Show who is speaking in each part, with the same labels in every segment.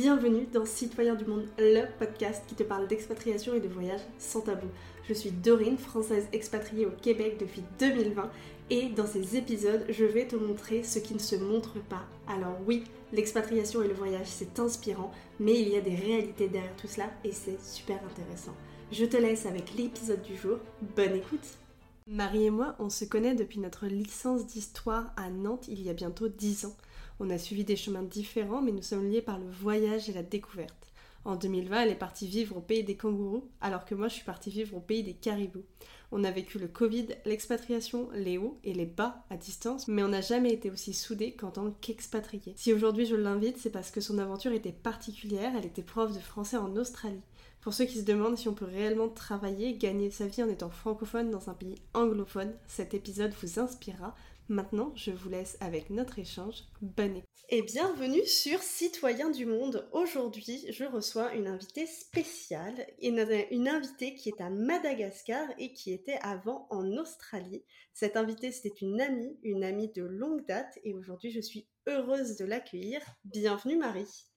Speaker 1: Bienvenue dans Citoyens du Monde, le podcast qui te parle d'expatriation et de voyage sans tabou. Je suis Dorine, française expatriée au Québec depuis 2020 et dans ces épisodes, je vais te montrer ce qui ne se montre pas. Alors oui, l'expatriation et le voyage, c'est inspirant, mais il y a des réalités derrière tout cela et c'est super intéressant. Je te laisse avec l'épisode du jour. Bonne écoute Marie et moi, on se connaît depuis notre licence d'histoire à Nantes il y a bientôt 10 ans. On a suivi des chemins différents, mais nous sommes liés par le voyage et la découverte. En 2020, elle est partie vivre au pays des kangourous, alors que moi je suis partie vivre au pays des caribous. On a vécu le Covid, l'expatriation, les hauts et les bas à distance, mais on n'a jamais été aussi soudés qu'en tant qu'expatriés. Si aujourd'hui je l'invite, c'est parce que son aventure était particulière, elle était prof de français en Australie. Pour ceux qui se demandent si on peut réellement travailler, gagner sa vie en étant francophone dans un pays anglophone, cet épisode vous inspirera, Maintenant, je vous laisse avec notre échange. Bonne écoute. Et bienvenue sur Citoyens du Monde. Aujourd'hui, je reçois une invitée spéciale, une invitée qui est à Madagascar et qui était avant en Australie. Cette invitée, c'était une amie, une amie de longue date et aujourd'hui, je suis heureuse de l'accueillir. Bienvenue Marie.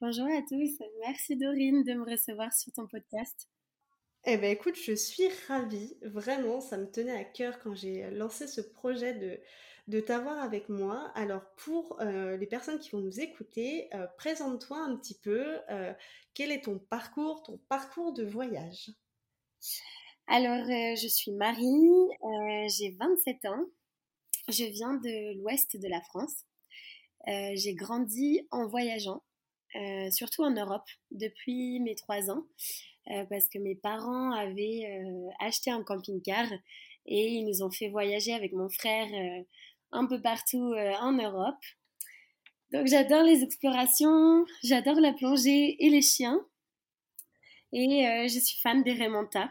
Speaker 2: Bonjour à tous, merci Dorine de me recevoir sur ton podcast.
Speaker 1: Eh bien écoute, je suis ravie, vraiment, ça me tenait à cœur quand j'ai lancé ce projet de, de t'avoir avec moi. Alors pour euh, les personnes qui vont nous écouter, euh, présente-toi un petit peu, euh, quel est ton parcours, ton parcours de voyage?
Speaker 2: Alors je suis Marie, j'ai 27 ans, je viens de l'ouest de la France. j'ai grandi en voyageant, surtout en Europe, depuis mes 3 ans. Parce que mes parents avaient acheté un camping-car et ils nous ont fait voyager avec mon frère un peu partout en Europe. Donc j'adore les explorations, j'adore la plongée et les chiens. Et je suis fan des remontas.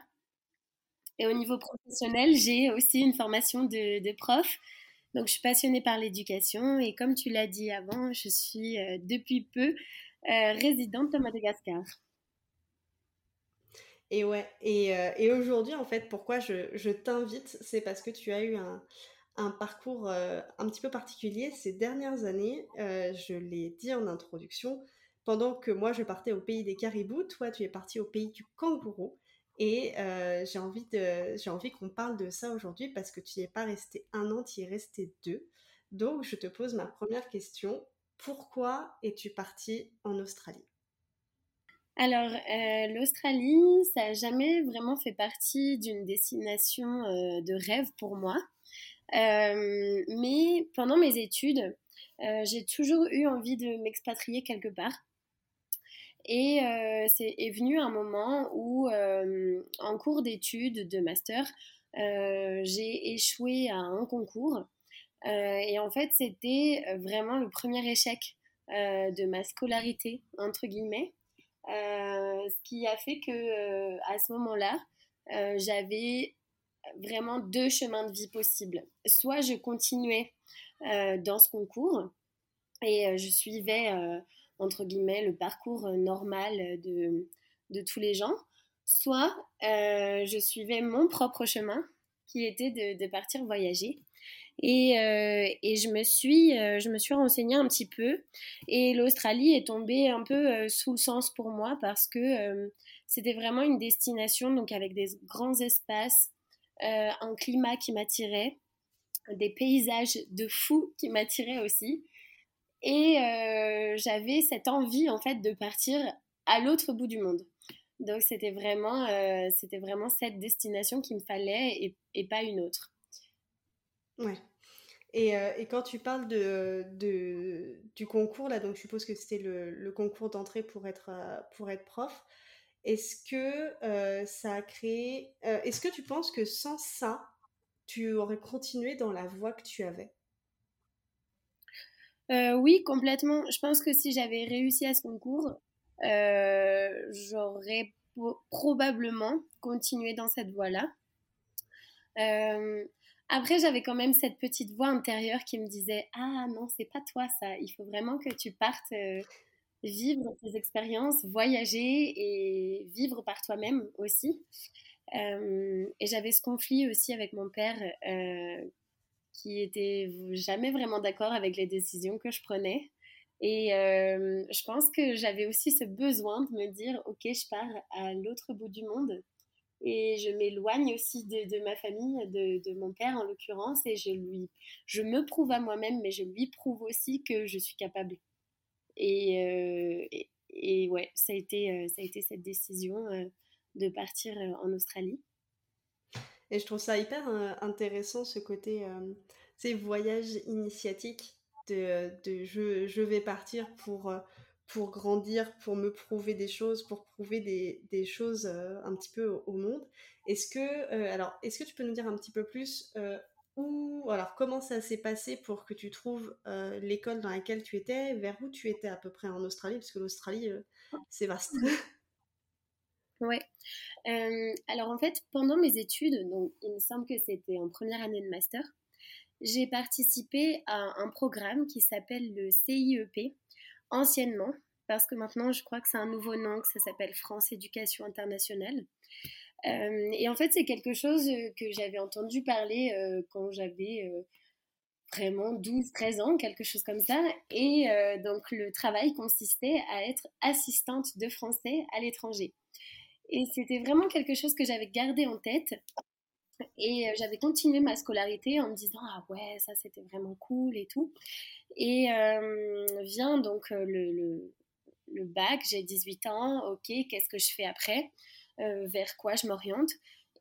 Speaker 2: Et au niveau professionnel, j'ai aussi une formation de, prof. Donc je suis passionnée par l'éducation. Et comme tu l'as dit avant, je suis depuis peu résidente à Madagascar.
Speaker 1: Et ouais, et, euh, aujourd'hui, en fait, pourquoi je t'invite, c'est parce que tu as eu un, un parcours euh, un petit peu particulier ces dernières années. Euh, je l'ai dit en introduction, pendant que moi je partais au pays des caribous, toi tu es parti au pays du kangourou. Et j'ai envie, envie qu'on parle de ça aujourd'hui parce que tu n'y es pas resté un an, tu y es resté deux. Donc je te pose ma première question. Pourquoi es-tu parti en Australie?
Speaker 2: Alors, euh, l'Australie, ça n'a jamais vraiment fait partie d'une destination euh, de rêve pour moi. Euh, mais pendant mes études, j'ai toujours eu envie de m'expatrier quelque part. Et c'est est venu un moment où, en cours d'études de master, j'ai échoué à un concours. et en fait, c'était vraiment le premier échec de ma scolarité, entre guillemets. Euh, ce qui a fait que euh, à ce moment-là, euh, j'avais vraiment deux chemins de vie possibles. Soit je continuais dans ce concours et je suivais entre guillemets le parcours normal de, de tous les gens, soit je suivais mon propre chemin qui était de, partir voyager. Et, euh, et je, me suis, euh, je me suis renseignée un petit peu. Et l'Australie est tombée un peu euh, sous le sens pour moi parce que c'était vraiment une destination donc avec des grands espaces, un climat qui m'attirait, des paysages de fou qui m'attiraient aussi. Et j'avais cette envie en fait de partir à l'autre bout du monde. Donc c'était vraiment, c'était vraiment cette destination qu'il me fallait et, pas une autre.
Speaker 1: Ouais. Et, euh, quand tu parles de, du concours, là, donc je suppose que c'était le, le, concours d'entrée pour être, euh, pour être prof, est-ce que euh, ça a créé... est-ce que tu penses que sans ça, tu aurais continué dans la voie que tu avais?
Speaker 2: Oui, complètement. Je pense que si j'avais réussi à ce concours, j'aurais probablement continué dans cette voie-là. Après, j'avais quand même cette petite voix intérieure qui me disait Ah non, c'est pas toi ça. Il faut vraiment que tu partes euh, vivre tes expériences, voyager et vivre par toi-même aussi. Euh, et j'avais ce conflit aussi avec mon père euh, qui était jamais vraiment d'accord avec les décisions que je prenais. Et je pense que j'avais aussi ce besoin de me dire, ok, je pars à l'autre bout du monde et je m'éloigne aussi de, ma famille, de, mon père en l'occurrence, et je lui, je me prouve à moi-même, mais je lui prouve aussi que je suis capable. Et, et, ouais, ça a été, ça a été cette décision de partir en Australie.
Speaker 1: Et je trouve ça hyper intéressant ce côté, ces voyages initiatiques de, de je, je, vais partir pour pour grandir, pour me prouver des choses, pour prouver des, des choses euh, un petit peu au, monde. Est-ce que, euh, alors, est-ce que tu peux nous dire un petit peu plus euh, alors, comment ça s'est passé pour que tu trouves l'école dans laquelle tu étais, vers où tu étais à peu près en Australie, parce que l'Australie, c'est vaste.
Speaker 2: Ouais. alors en fait, pendant mes études, donc il me semble que c'était en première année de master, j'ai participé à un programme qui s'appelle le CIEP, anciennement, parce que maintenant je crois que c'est un nouveau nom, que ça s'appelle France Éducation Internationale. Euh, et en fait, c'est quelque chose que j'avais entendu parler euh, quand j'avais euh, vraiment 12-13 ans, quelque chose comme ça. Et donc, le travail consistait à être assistante de français à l'étranger. Et c'était vraiment quelque chose que j'avais gardé en tête. Et j'avais continué ma scolarité en me disant ah ouais ça c'était vraiment cool et tout. Et vient donc le, bac, j'ai 18 ans, ok, qu'est-ce que je fais après? Vers quoi je m'oriente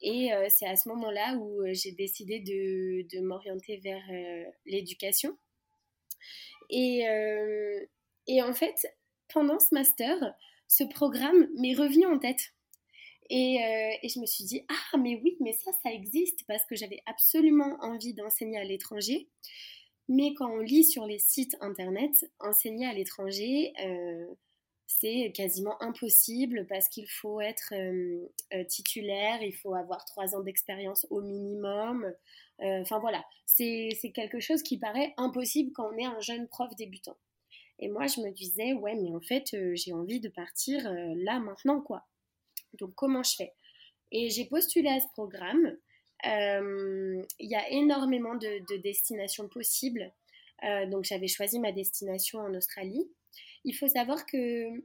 Speaker 2: Et c'est à ce moment-là où j'ai décidé de, de m'orienter vers l'éducation. Et, et en fait, pendant ce master, ce programme m'est revenu en tête. Et, et, je me suis dit, ah, mais oui, mais ça, ça existe parce que j'avais absolument envie d'enseigner à l'étranger. Mais quand on lit sur les sites internet, enseigner à l'étranger, euh, c'est quasiment impossible parce qu'il faut être euh, euh, titulaire, il faut avoir trois ans d'expérience au minimum. Enfin voilà, c'est quelque chose qui paraît impossible quand on est un jeune prof débutant. Et moi, je me disais, ouais, mais en fait, j'ai envie de partir là, maintenant, quoi. Donc, comment je fais? Et j'ai postulé à ce programme. Euh, il y a énormément de, destinations possibles. Euh, donc j'avais choisi ma destination en Australie. Il faut savoir qu'il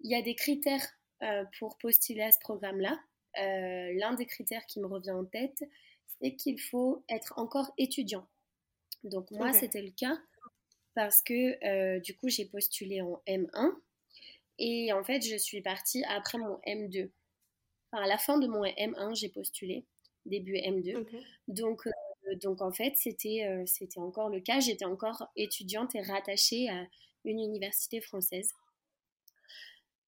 Speaker 2: y a des critères euh, pour postuler à ce programme-là. L'un des critères qui me revient en tête, c'est qu'il faut être encore étudiant. Donc moi, c'était le cas parce que du coup, j'ai postulé en M1 et en fait, je suis partie après mon M2. Enfin, à la fin de mon M1, j'ai postulé début M2. Donc, euh, donc en fait, c'était euh, c'était encore le cas. J'étais encore étudiante et rattachée à une université française.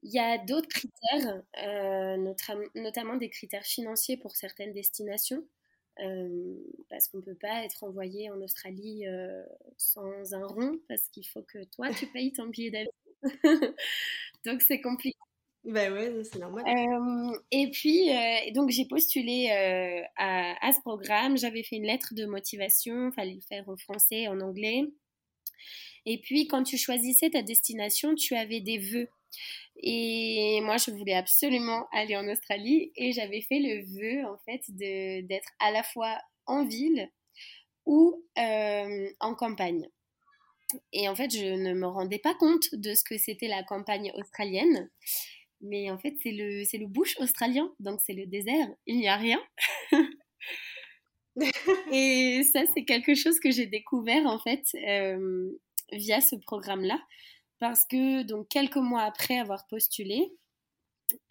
Speaker 2: Il y a d'autres critères, euh, notamment des critères financiers pour certaines destinations, parce qu'on ne peut pas être envoyé en Australie sans un rond, parce qu'il faut que toi, tu payes ton billet d'avion. Donc c'est compliqué.
Speaker 1: Ben ouais, c'est normal.
Speaker 2: Euh, et puis, euh, donc j'ai postulé euh, à, à, ce programme. J'avais fait une lettre de motivation. Fallait le faire en français, en anglais. Et puis, quand tu choisissais ta destination, tu avais des vœux. Et moi, je voulais absolument aller en Australie. Et j'avais fait le vœu, en fait, d'être à la fois en ville ou en campagne. Et en fait, je ne me rendais pas compte de ce que c'était la campagne australienne. Mais en fait, c'est le, c'est le bush australien, donc c'est le désert, il n'y a rien. et ça, c'est quelque chose que j'ai découvert en fait euh, via ce programme-là, parce que donc quelques mois après avoir postulé,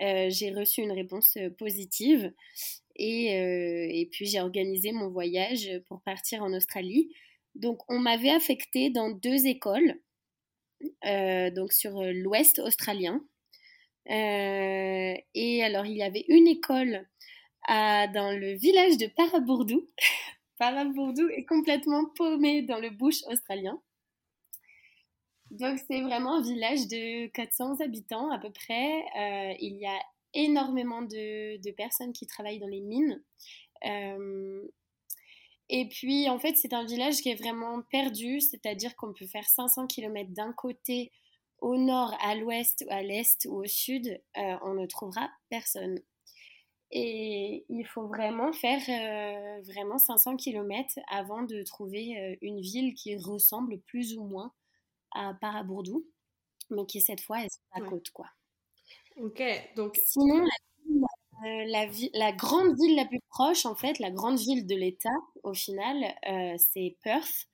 Speaker 2: euh, j'ai reçu une réponse euh, positive et, et puis j'ai organisé mon voyage pour partir en Australie. Donc on m'avait affecté dans deux écoles, donc sur l'ouest australien, euh, et alors, il y avait une école dans le village de Parabourdou. Parabourdou est complètement paumé dans le bush australien. Donc, c'est vraiment un village de 400 habitants à peu près. Euh, il y a énormément de, personnes qui travaillent dans les mines. Euh, et puis, en fait, c'est un village qui est vraiment perdu, c'est-à-dire qu'on peut faire 500 km d'un côté au nord, à l'ouest, à l'est ou au sud, euh, on ne trouvera personne. Et il faut vraiment faire euh, vraiment 500 km avant de trouver une ville qui ressemble plus ou moins à Parabourdou, mais qui cette fois est sur la côte, quoi.
Speaker 1: Ok, donc.
Speaker 2: Sinon, la, la, la, grande ville la plus proche, en fait, la grande ville de l'État, au final, c'est Perth.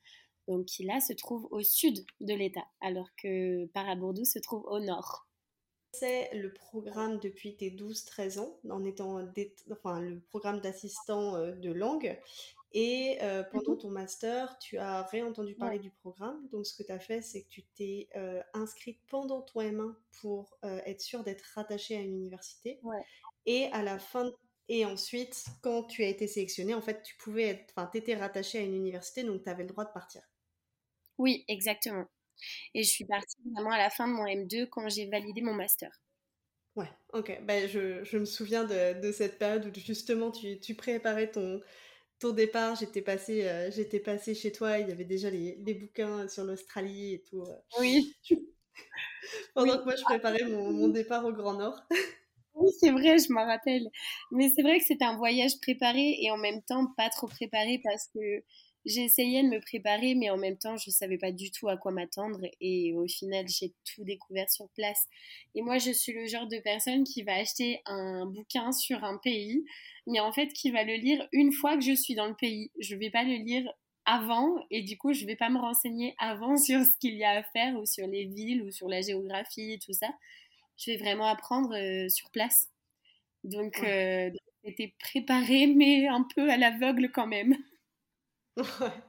Speaker 2: Donc, qui là se trouve au sud de l'État, alors que Parabourdou se trouve au nord.
Speaker 1: C'est le programme depuis tes 12-13 ans, en étant enfin, le programme d'assistant euh, de langue. Et euh, pendant mhm. ton master, tu as réentendu parler du programme. Donc, ce que tu as fait, c'est que tu t'es euh, inscrite pendant ton M1 pour être sûre d'être rattachée à une université. Et à la fin, et ensuite, quand tu as été sélectionnée, en fait, tu pouvais être, enfin, t'étais rattachée à une université, donc tu avais le droit de partir.
Speaker 2: Oui, exactement. Et je suis partie vraiment à la fin de mon M2 quand j'ai validé mon master.
Speaker 1: Ouais, ok. Ben, je, je me souviens de, de, cette période où justement tu, tu préparais ton, ton départ. J'étais passée, euh, j'étais passée chez toi, il y avait déjà les, les bouquins sur l'Australie et tout. Euh.
Speaker 2: Oui.
Speaker 1: Pendant que moi je préparais mon, mon départ au Grand Nord.
Speaker 2: Oui, c'est vrai, je m'en rappelle. Mais c'est vrai que c'était un voyage préparé et en même temps pas trop préparé parce que j'essayais de me préparer, mais en même temps, je ne savais pas du tout à quoi m'attendre. Et au final, j'ai tout découvert sur place. Et moi, je suis le genre de personne qui va acheter un bouquin sur un pays, mais en fait, qui va le lire une fois que je suis dans le pays. Je ne vais pas le lire avant, et du coup, je ne vais pas me renseigner avant sur ce qu'il y a à faire, ou sur les villes, ou sur la géographie, et tout ça. Je vais vraiment apprendre euh, sur place. Donc, ouais. euh, j'étais préparée, mais un peu à l'aveugle quand même.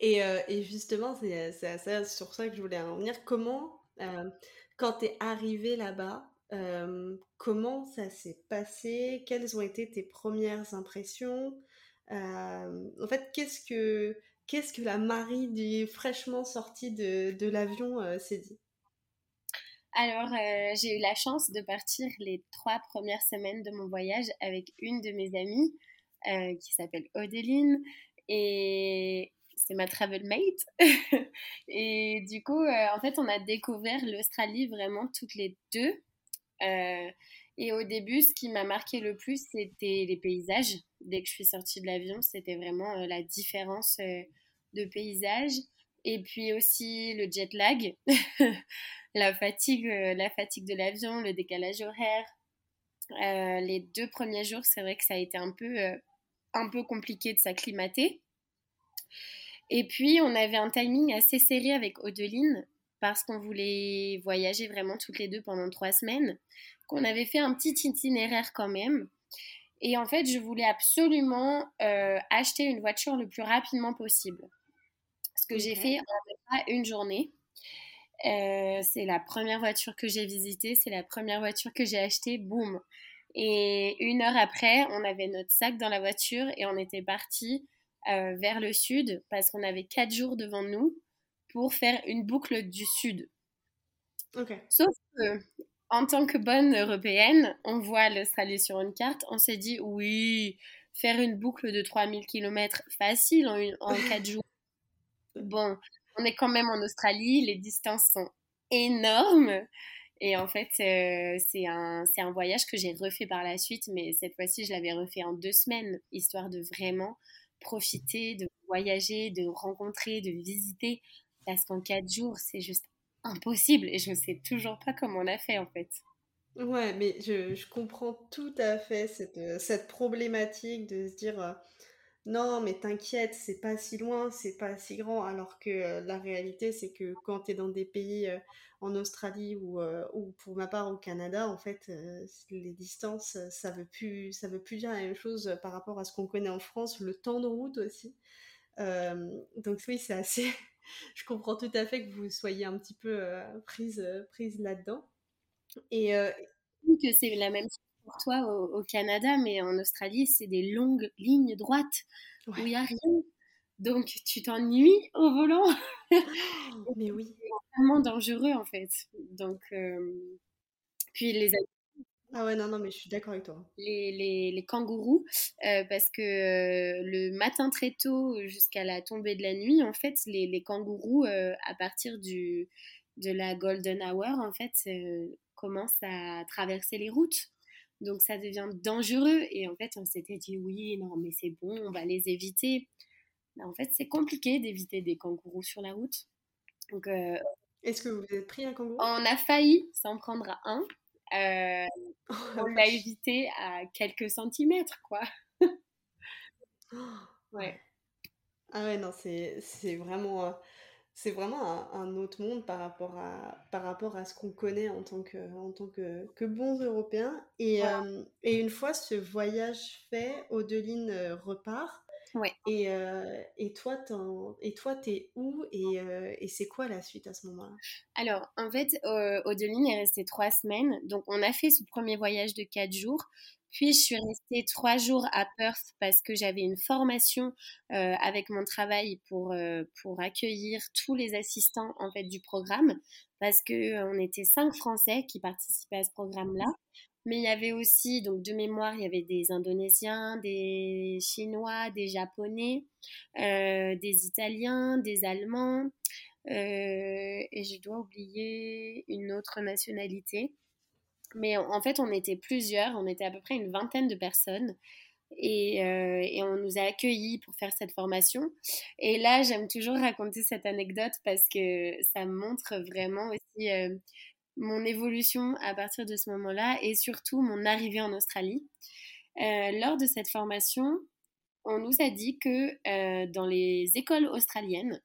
Speaker 1: et, euh, et, justement, c'est sur ça que je voulais en venir. Comment, euh, quand tu es arrivé là-bas, euh, comment ça s'est passé? Quelles ont été tes premières impressions? En fait, qu'est-ce que, que la Marie du fraîchement sortie de, de l'avion s'est dit?
Speaker 2: Alors, j'ai eu la chance de partir les trois premières semaines de mon voyage avec une de mes amies qui s'appelle Odeline et c'est ma travel mate. et du coup, euh, en fait, on a découvert l'Australie vraiment toutes les deux. Euh, et au début, ce qui m'a marqué le plus, c'était les paysages. Dès que je suis sortie de l'avion, c'était vraiment euh, la différence de paysage. Et puis aussi le jet lag, la fatigue, la fatigue de l'avion, le décalage horaire. les deux premiers jours, c'est vrai que ça a été un peu un peu compliqué de s'acclimater. Et puis, on avait un timing assez serré avec Odeline parce qu'on voulait voyager vraiment toutes les deux pendant trois semaines, qu'on avait fait un petit itinéraire quand même. Et en fait, je voulais absolument euh, acheter une voiture le plus rapidement possible. Ce que j'ai fait en une journée. Euh, c'est la première voiture que j'ai visitée, c'est la première voiture que j'ai achetée, boum. Et une heure après, on avait notre sac dans la voiture et on était parti euh, vers le sud parce qu'on avait quatre jours devant nous pour faire une boucle du sud. Sauf que, en tant que bonne européenne, on voit l'Australie sur une carte, on s'est dit oui, faire une boucle de 3000 km facile en, une, en quatre jours. Bon, on est quand même en Australie, les distances sont énormes. Et en fait, euh, c'est un, un, voyage que j'ai refait par la suite, mais cette fois-ci, je l'avais refait en deux semaines, histoire de vraiment profiter, de voyager, de rencontrer, de visiter, parce qu'en quatre jours, c'est juste impossible et je ne sais toujours pas comment on a fait en fait.
Speaker 1: Ouais, mais je, je comprends tout à fait cette, euh, cette problématique de se dire euh, non, mais t'inquiète, c'est pas si loin, c'est pas si grand, alors que euh, la réalité, c'est que quand tu es dans des pays euh, en Australie ou, euh, ou, pour ma part au Canada, en fait, les distances, ça veut plus, ça veut plus dire la même chose par rapport à ce qu'on connaît en France, le temps de route aussi. donc oui, c'est assez. Je comprends tout à fait que vous soyez un petit peu prise, prise là-dedans.
Speaker 2: Et que c'est la même chose pour toi au, Canada, mais en Australie, c'est des longues lignes droites où il n'y a rien. Donc, tu t'ennuies au volant.
Speaker 1: mais oui.
Speaker 2: C'est vraiment dangereux, en fait. Donc, euh, puis les
Speaker 1: ah ouais, non, non, mais je suis d'accord avec toi.
Speaker 2: Les, les, les kangourous, euh, parce que euh, le matin très tôt jusqu'à la tombée de la nuit, en fait, les, les kangourous, à partir du, de la golden hour, en fait, commencent à traverser les routes. Donc ça devient dangereux. Et en fait, on s'était dit oui, non, mais c'est bon, on va les éviter. Mais en fait, c'est compliqué d'éviter des kangourous sur la route. Donc, euh,
Speaker 1: Est-ce que vous avez pris un kangourou?
Speaker 2: On a failli s'en prendre à un. Euh, on l'a évité à quelques centimètres, quoi.
Speaker 1: ouais. Ah ouais, non, c'est vraiment, euh, c'est vraiment un, autre monde par rapport à, par rapport à ce qu'on connaît en tant que, en tant que, que bons Européens. Et, euh, et une fois ce voyage fait, Odeline repart.
Speaker 2: Ouais.
Speaker 1: Et, euh, et toi, et toi, t'es où et, euh, et c'est quoi la suite à ce moment-là?
Speaker 2: Alors, en fait, euh, Odeline est restée trois semaines. Donc, on a fait ce premier voyage de quatre jours. Puis, je suis restée trois jours à Perth parce que j'avais une formation euh, avec mon travail pour, pour accueillir tous les assistants en fait du programme parce que on était cinq Français qui participaient à ce programme-là. Mais il y avait aussi, donc de mémoire, il y avait des Indonésiens, des Chinois, des Japonais, euh, des Italiens, des Allemands, euh, et je dois oublier une autre nationalité. Mais en fait, on était plusieurs, on était à peu près une vingtaine de personnes. Et, euh, et, on nous a accueillis pour faire cette formation. Et là, j'aime toujours raconter cette anecdote parce que ça montre vraiment aussi mon évolution à partir de ce moment-là et surtout mon arrivée en Australie. Euh, lors de cette formation, on nous a dit que euh, dans les écoles australiennes,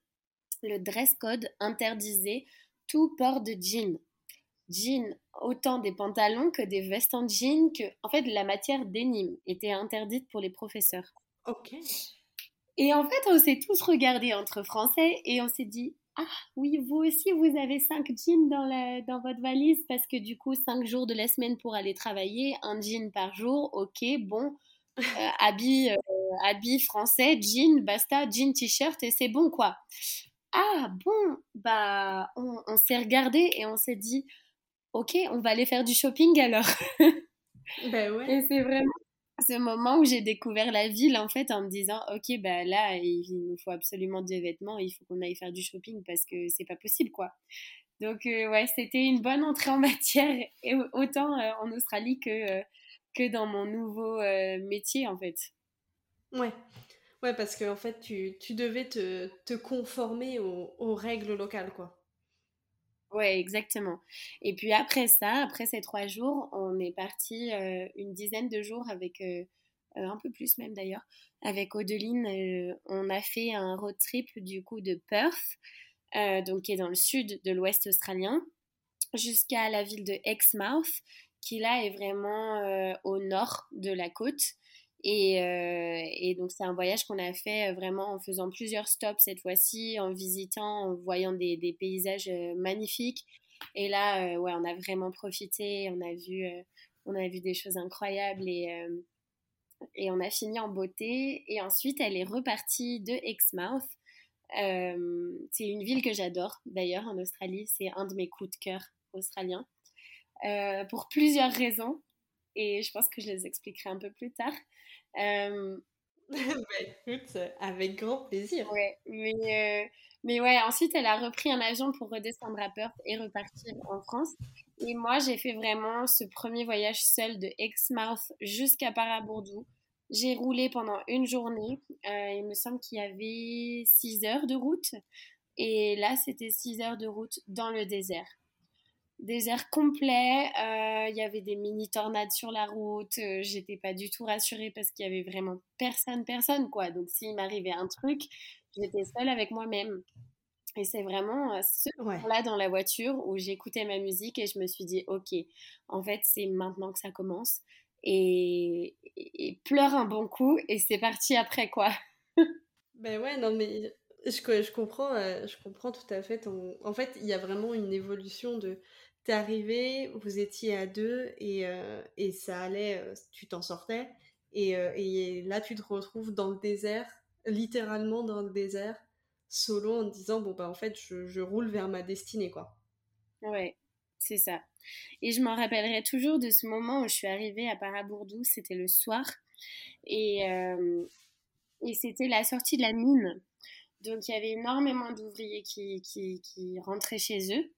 Speaker 2: le dress code interdisait tout port de jean. Jean, autant des pantalons que des vestes en jean, que en fait la matière denim était interdite pour les professeurs.
Speaker 1: Ok.
Speaker 2: Et en fait, on s'est tous regardés entre Français et on s'est dit ah oui, vous aussi, vous avez cinq jeans dans, la, dans votre valise parce que du coup, cinq jours de la semaine pour aller travailler, un jean par jour, ok, bon, euh, habit, euh, habit français, jean, basta, jean, t-shirt et c'est bon quoi. Ah bon, bah on, on s'est regardé et on s'est dit, ok, on va aller faire du shopping alors.
Speaker 1: ben ouais.
Speaker 2: Et c'est vraiment ce moment où j'ai découvert la ville en fait en me disant ok bah là il nous faut absolument des vêtements il faut qu'on aille faire du shopping parce que c'est pas possible quoi donc euh, ouais c'était une bonne entrée en matière et autant euh, en Australie que euh, que dans mon nouveau métier en fait
Speaker 1: ouais ouais parce que en fait tu, tu devais te, te conformer aux, aux règles locales quoi
Speaker 2: Ouais, exactement. Et puis après ça, après ces trois jours, on est parti euh, une dizaine de jours avec, euh, euh, un peu plus même d'ailleurs, avec Odeline. on a fait un road trip du coup de Perth, donc qui est dans le sud de l'ouest australien, jusqu'à la ville de Exmouth, qui là est vraiment au nord de la côte. Euh, et, donc c'est un voyage qu'on a fait euh, vraiment en faisant plusieurs stops cette fois-ci, en visitant, en voyant des, paysages euh, magnifiques. Et là, ouais, on a vraiment profité, on a vu, on a vu des choses incroyables et, et on a fini en beauté. Et ensuite, elle est repartie de Exmouth. c'est une ville que j'adore d'ailleurs en Australie, c'est un de mes coups de cœur australiens. pour plusieurs raisons et je pense que je les expliquerai un peu plus tard.
Speaker 1: Euh, bah, écoute, avec grand plaisir.
Speaker 2: Ouais, mais, euh, mais ouais, ensuite elle a repris un avion pour redescendre à Perth et repartir en France. Et moi, j'ai fait vraiment ce premier voyage seul de Exmouth jusqu'à Parabourdou. J'ai roulé pendant une journée. Euh, il me semble qu'il y avait 6 heures de route. Et là, c'était 6 heures de route dans le désert désert complet. Euh, il y avait des mini tornades sur la route. Euh, j'étais pas du tout rassurée parce qu'il y avait vraiment personne, personne quoi. Donc s'il m'arrivait un truc, j'étais seule avec moi-même. Et c'est vraiment euh, ce moment-là dans la voiture où j'écoutais ma musique et je me suis dit, ok, en fait c'est maintenant que ça commence. Et, et, pleure un bon coup et c'est parti après quoi.
Speaker 1: ben ouais, non mais je, je, comprends, je comprends tout à fait. Ton... En fait, il y a vraiment une évolution de t'es arrivé, vous étiez à deux et, euh, et ça allait, euh, tu t'en sortais. Et, euh, et, là, tu te retrouves dans le désert, littéralement dans le désert, solo en disant, bon, bah en fait, je, roule vers ma destinée, quoi.
Speaker 2: Ouais, c'est ça. Et je m'en rappellerai toujours de ce moment où je suis arrivée à Parabourdou, c'était le soir. Et, et c'était la sortie de la mine. Donc il y avait énormément d'ouvriers qui, qui rentraient chez eux.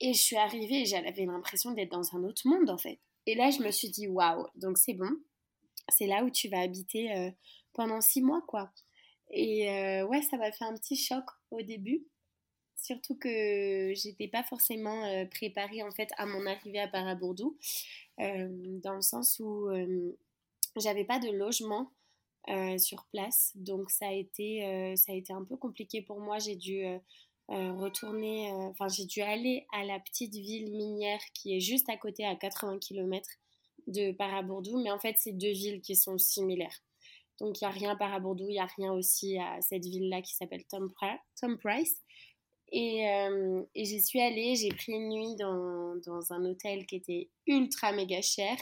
Speaker 2: Et je suis arrivée et j'avais l'impression d'être dans un autre monde en fait. Et là, je me suis dit, waouh, donc c'est bon. C'est là où tu vas habiter euh, pendant six mois, quoi. Et euh, ouais, ça m'a fait un petit choc au début. surtout que j'étais pas forcément préparée en fait à mon arrivée à Parabourdou, dans le sens où j'avais pas de logement sur place, donc ça a été ça a été un peu compliqué pour moi. J'ai dû retourner, enfin j'ai dû aller à la petite ville minière qui est juste à côté à 80 km de Parabourdou, mais en fait c'est deux villes qui sont similaires. Donc il n'y a rien à Parabourdou, il n'y a rien aussi à cette ville-là qui s'appelle Tom, Price. Et, euh, et j'y suis allée, j'ai pris une nuit dans, dans, un hôtel qui était ultra méga cher.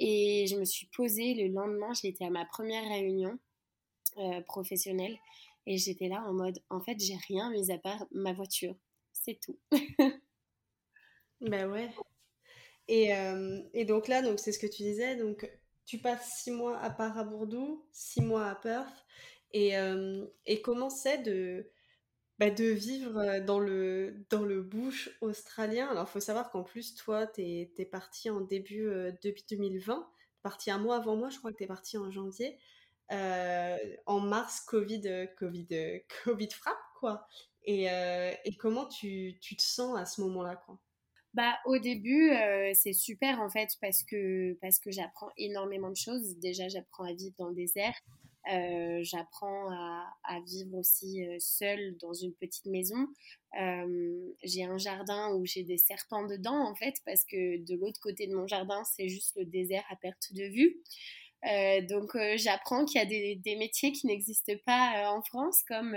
Speaker 2: Et je me suis posée le lendemain, j'étais à ma première réunion euh, professionnelle. Et j'étais là en mode, en fait, j'ai rien mis à part ma voiture. C'est tout.
Speaker 1: ben ouais. Et, euh, et, donc là, donc c'est ce que tu disais. Donc tu passes six mois à Parabourdou, six mois à Perth. Et, euh, et comment c'est de, bah, de vivre euh, dans le, dans le bush australien? Alors, il faut savoir qu'en plus, toi, tu es, parti en début, euh, depuis 2020. parti un mois avant moi, je crois que tu es parti en janvier. En mars, Covid, Covid, Covid frappe, quoi. Et, comment tu, te sens à ce moment-là, quoi?
Speaker 2: Bah, au début, euh, c'est super en fait parce que, parce que j'apprends énormément de choses. Déjà, j'apprends à vivre dans le désert. Euh, j'apprends à, à, vivre aussi euh, seule dans une petite maison. j'ai un jardin où j'ai des serpents dedans en fait parce que de l'autre côté de mon jardin, c'est juste le désert à perte de vue. Euh, donc euh, j'apprends qu'il y a des, métiers qui n'existent pas euh, en France, comme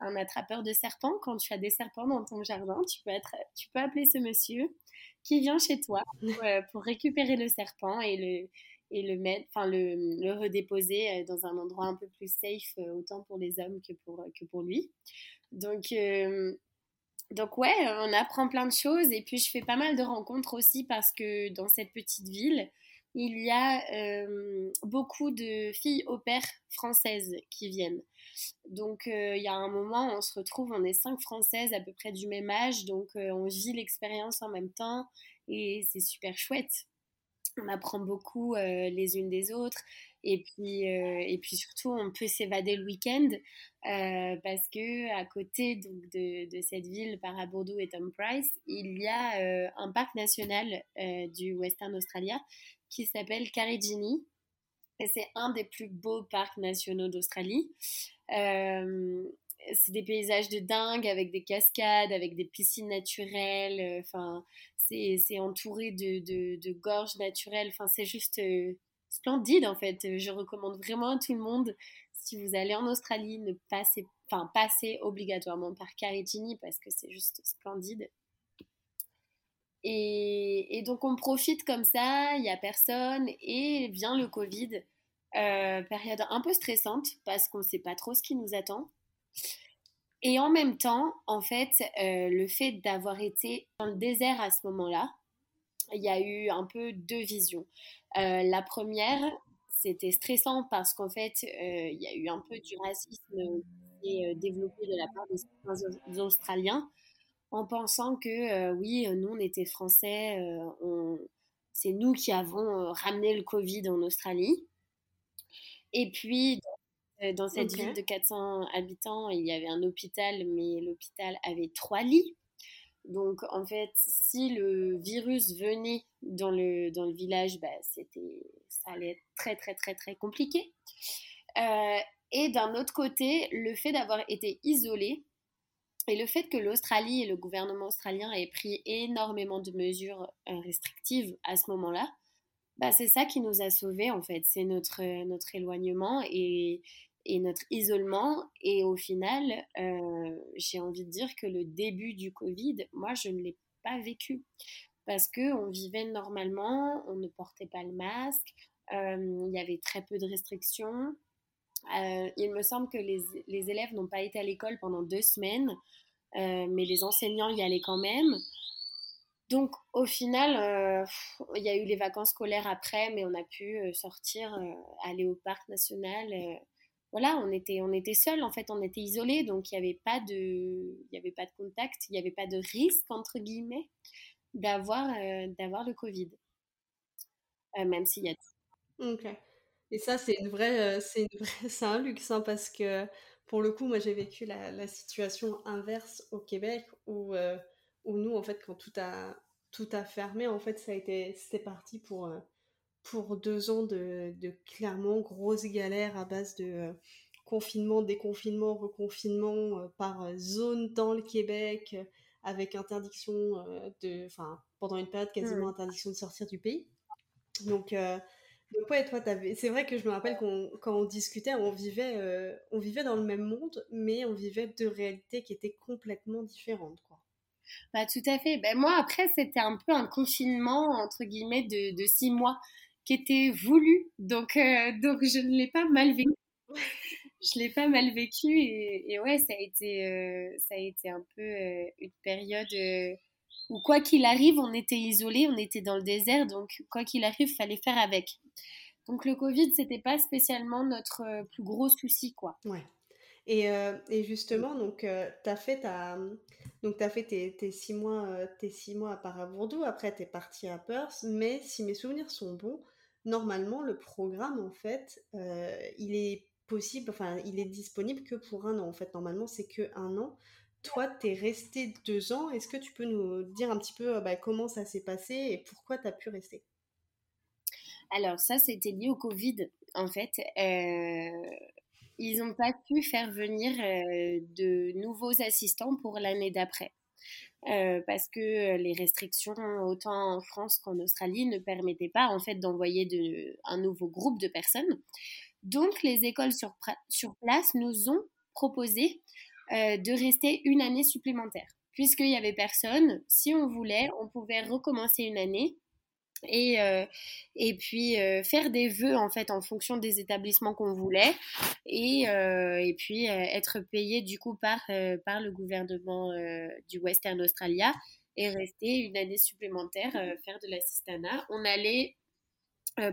Speaker 2: un attrapeur de serpents. Quand tu as des serpents dans ton jardin, tu peux, être, tu peux appeler ce monsieur qui vient chez toi pour, récupérer le serpent et le, et le, mettre, enfin le, le, redéposer dans un endroit un peu plus safe, autant pour les hommes que pour, que pour lui. Donc, donc ouais, on apprend plein de choses et puis je fais pas mal de rencontres aussi parce que dans cette petite ville, il y a euh, beaucoup de filles au pair françaises qui viennent. Donc euh, il y a un moment, on se retrouve, on est cinq françaises à peu près du même âge, donc euh, on vit l'expérience en même temps et c'est super chouette. On apprend beaucoup les unes des autres et puis, et puis surtout on peut s'évader le week-end parce que à côté de, de, cette ville, Parabourdou et Tom Price, il y a un parc national du Western Australia qui s'appelle Karijini. Et c'est un des plus beaux parcs nationaux d'Australie. Euh, c'est des paysages de dingue avec des cascades, avec des piscines naturelles. Euh, enfin, c'est entouré de, de, gorges naturelles. Enfin, c'est juste euh, splendide en fait. Je recommande vraiment à tout le monde, si vous allez en Australie, ne passez, enfin, obligatoirement par Karijini parce que c'est juste splendide. Et, donc on profite comme ça, il n'y a personne et vient le Covid. Euh, période un peu stressante parce qu'on ne sait pas trop ce qui nous attend. Et en même temps, en fait, euh, le fait d'avoir été dans le désert à ce moment-là, il y a eu un peu deux visions. Euh, la première, c'était stressant parce qu'en fait, il y a eu un peu du racisme qui est développé de la part des Australiens en pensant que euh, oui, nous on était français, euh, c'est nous qui avons euh, ramené le Covid en Australie. Et puis dans cette ville de 400 habitants, il y avait un hôpital, mais l'hôpital avait trois lits. Donc en fait, si le virus venait dans le, dans le village, bah, c'était, ça allait être très très très très compliqué. et d'un autre côté, le fait d'avoir été isolé, et le fait que l'Australie et le gouvernement australien aient pris énormément de mesures euh, restrictives à ce moment-là, bah, c'est ça qui nous a sauvés en fait. C'est notre, notre éloignement et, et, notre isolement. Et au final, euh, j'ai envie de dire que le début du Covid, moi, je ne l'ai pas vécu parce qu'on vivait normalement, on ne portait pas le masque, euh, il y avait très peu de restrictions. Euh, il me semble que les, les élèves n'ont pas été à l'école pendant deux semaines, euh, mais les enseignants y allaient quand même. Donc au final, euh, il y a eu les vacances scolaires après, mais on a pu sortir, aller au parc national. voilà, on était, on était seuls, en fait, on était isolés, donc il n'y avait, pas de, avait pas de contact, il n'y avait pas de risque, entre guillemets, d'avoir d'avoir le Covid. même s'il y a...
Speaker 1: Ok. Et ça, c'est une vraie, c'est, c'est un luxe, hein, parce que pour le coup, moi j'ai vécu la, situation inverse au Québec où, où nous, en fait, quand tout a, tout a fermé, en fait, ça a été, c'était parti pour, pour deux ans de, de, clairement grosses galères à base de confinement, déconfinement, reconfinement par zone dans le Québec avec interdiction de, enfin, pendant une période quasiment mmh. interdiction de sortir du pays. Donc, euh, donc ouais, toi, c'est vrai que je me rappelle qu'on, quand on discutait, on vivait, euh, on vivait dans le même monde, mais on vivait deux réalités qui étaient complètement différentes, quoi.
Speaker 2: Bah, tout à fait. Ben, moi, après, c'était un peu un confinement, entre guillemets, de, de six mois qui était voulu. Donc, euh, donc je ne l'ai pas mal vécu. je l'ai pas mal vécu et, et, ouais, ça a été, ça a été un peu une période où quoi qu'il arrive, on était isolé, on était dans le désert, donc quoi qu'il arrive, fallait faire avec. Donc le Covid, c'était pas spécialement notre euh, plus gros souci, quoi.
Speaker 1: Ouais. Et, euh, et justement, donc euh, tu as fait ta, donc as fait tes, tes, six mois, tes six mois à Parabourdou. Après, tu es parti à Perth. Mais si mes souvenirs sont bons, normalement, le programme, en fait, il est possible, enfin, il est disponible que pour un an. En fait, normalement, c'est que un an. Toi, tu es resté deux ans. Est-ce que tu peux nous dire un petit peu bah, comment ça s'est passé et pourquoi tu as pu rester?
Speaker 2: Alors, ça, c'était lié au Covid, en fait. Euh, ils n'ont pas pu faire venir euh, de nouveaux assistants pour l'année d'après. Euh, parce que les restrictions, autant en France qu'en Australie, ne permettaient pas en fait d'envoyer un nouveau groupe de personnes. Donc, les écoles sur place nous ont proposé euh, de rester une année supplémentaire. Puisqu'il n'y avait personne, si on voulait, on pouvait recommencer une année et, euh, et puis euh, faire des vœux en fait en fonction des établissements qu'on voulait et, et puis être payé du coup par, par le gouvernement du Western Australia et rester une année supplémentaire, faire de l'assistanat. On allait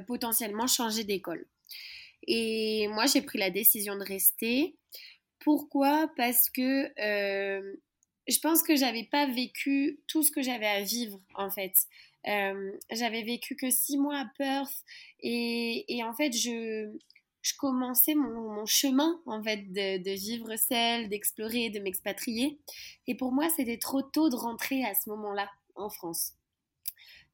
Speaker 2: potentiellement changer d'école. Et moi, j'ai pris la décision de rester pourquoi? Parce que euh, je pense que j'avais pas vécu tout ce que j'avais à vivre en fait. Euh, j'avais vécu que six mois à Perth et, en fait je, je commençais mon, chemin en fait de, vivre seule, d'explorer, de m'expatrier. Et pour moi c'était trop tôt de rentrer à ce moment-là en France.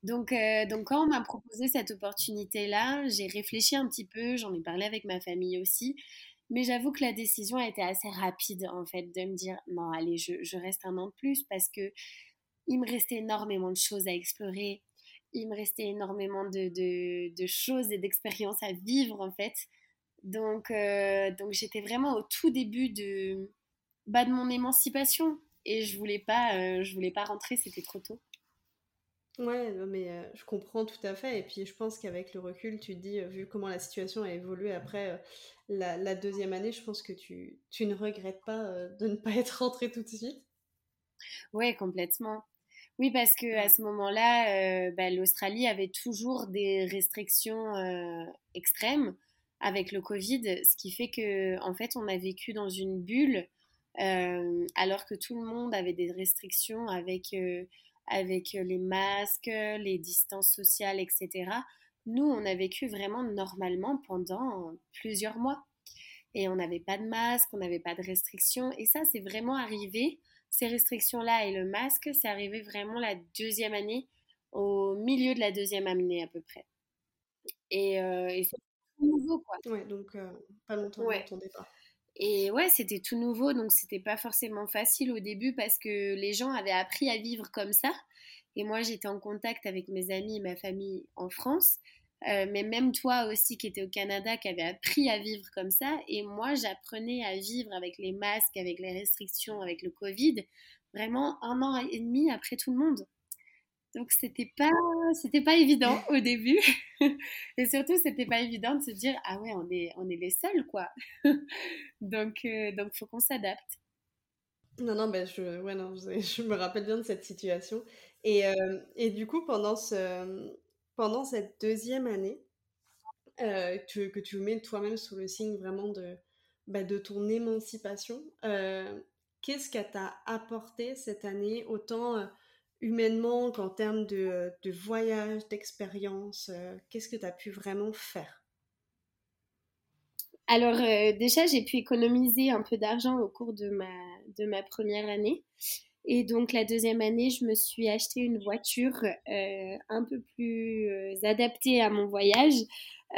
Speaker 2: Donc, euh, donc quand on m'a proposé cette opportunité-là, j'ai réfléchi un petit peu, j'en ai parlé avec ma famille aussi. Mais j'avoue que la décision a été assez rapide, en fait, de me dire non, allez, je, reste un an de plus parce que il me restait énormément de choses à explorer. Il me restait énormément de, choses et d'expériences à vivre, en fait. Donc, euh, donc j'étais vraiment au tout début de, bah, de mon émancipation. Et je voulais pas, euh, je voulais pas rentrer, c'était trop tôt.
Speaker 1: Ouais, mais euh, je comprends tout à fait. Et puis je pense qu'avec le recul, tu te dis, vu comment la situation a évolué après la, deuxième année, je pense que tu, tu ne regrettes pas euh, de ne pas être rentrée tout de suite.
Speaker 2: Oui, complètement. Oui, parce que à ce moment-là, euh, bah, l'Australie avait toujours des restrictions euh, extrêmes avec le Covid, ce qui fait que en fait, on a vécu dans une bulle alors que tout le monde avait des restrictions avec avec les masques, les distances sociales, etc. Nous, on a vécu vraiment normalement pendant plusieurs mois. Et on n'avait pas de masque, on n'avait pas de restrictions. Et ça, c'est vraiment arrivé, ces restrictions-là et le masque, c'est arrivé vraiment la deuxième année, au milieu de la deuxième année à peu près. Et, euh, c'est tout nouveau, quoi.
Speaker 1: Ouais, donc euh, pas longtemps ouais. ton départ.
Speaker 2: Et ouais, c'était tout nouveau, donc c'était pas forcément facile au début parce que les gens avaient appris à vivre comme ça. Et moi, j'étais en contact avec mes amis et ma famille en France. Euh, mais même toi aussi qui étais au Canada, qui avait appris à vivre comme ça. Et moi, j'apprenais à vivre avec les masques, avec les restrictions, avec le Covid, vraiment un an et demi après tout le monde. Donc c'était pas c'était pas évident au début et surtout c'était pas évident de se dire ah ouais on est on est les seuls quoi. donc euh, donc faut qu'on s'adapte.
Speaker 1: Non non ben je ouais non je me rappelle bien de cette situation et, euh, et du coup pendant ce pendant cette deuxième année, euh, que tu mets toi-même sous le signe vraiment de, bah, ton émancipation, euh, qu'est-ce qu'elle t'a apporté cette année, autant euh, humainement qu'en termes de, voyage, d'expérience Qu'est-ce que tu as pu vraiment faire?
Speaker 2: Alors déjà, j'ai pu économiser un peu d'argent au cours de ma première année. Et donc la deuxième année, je me suis acheté une voiture euh, un peu plus euh, adaptée à mon voyage,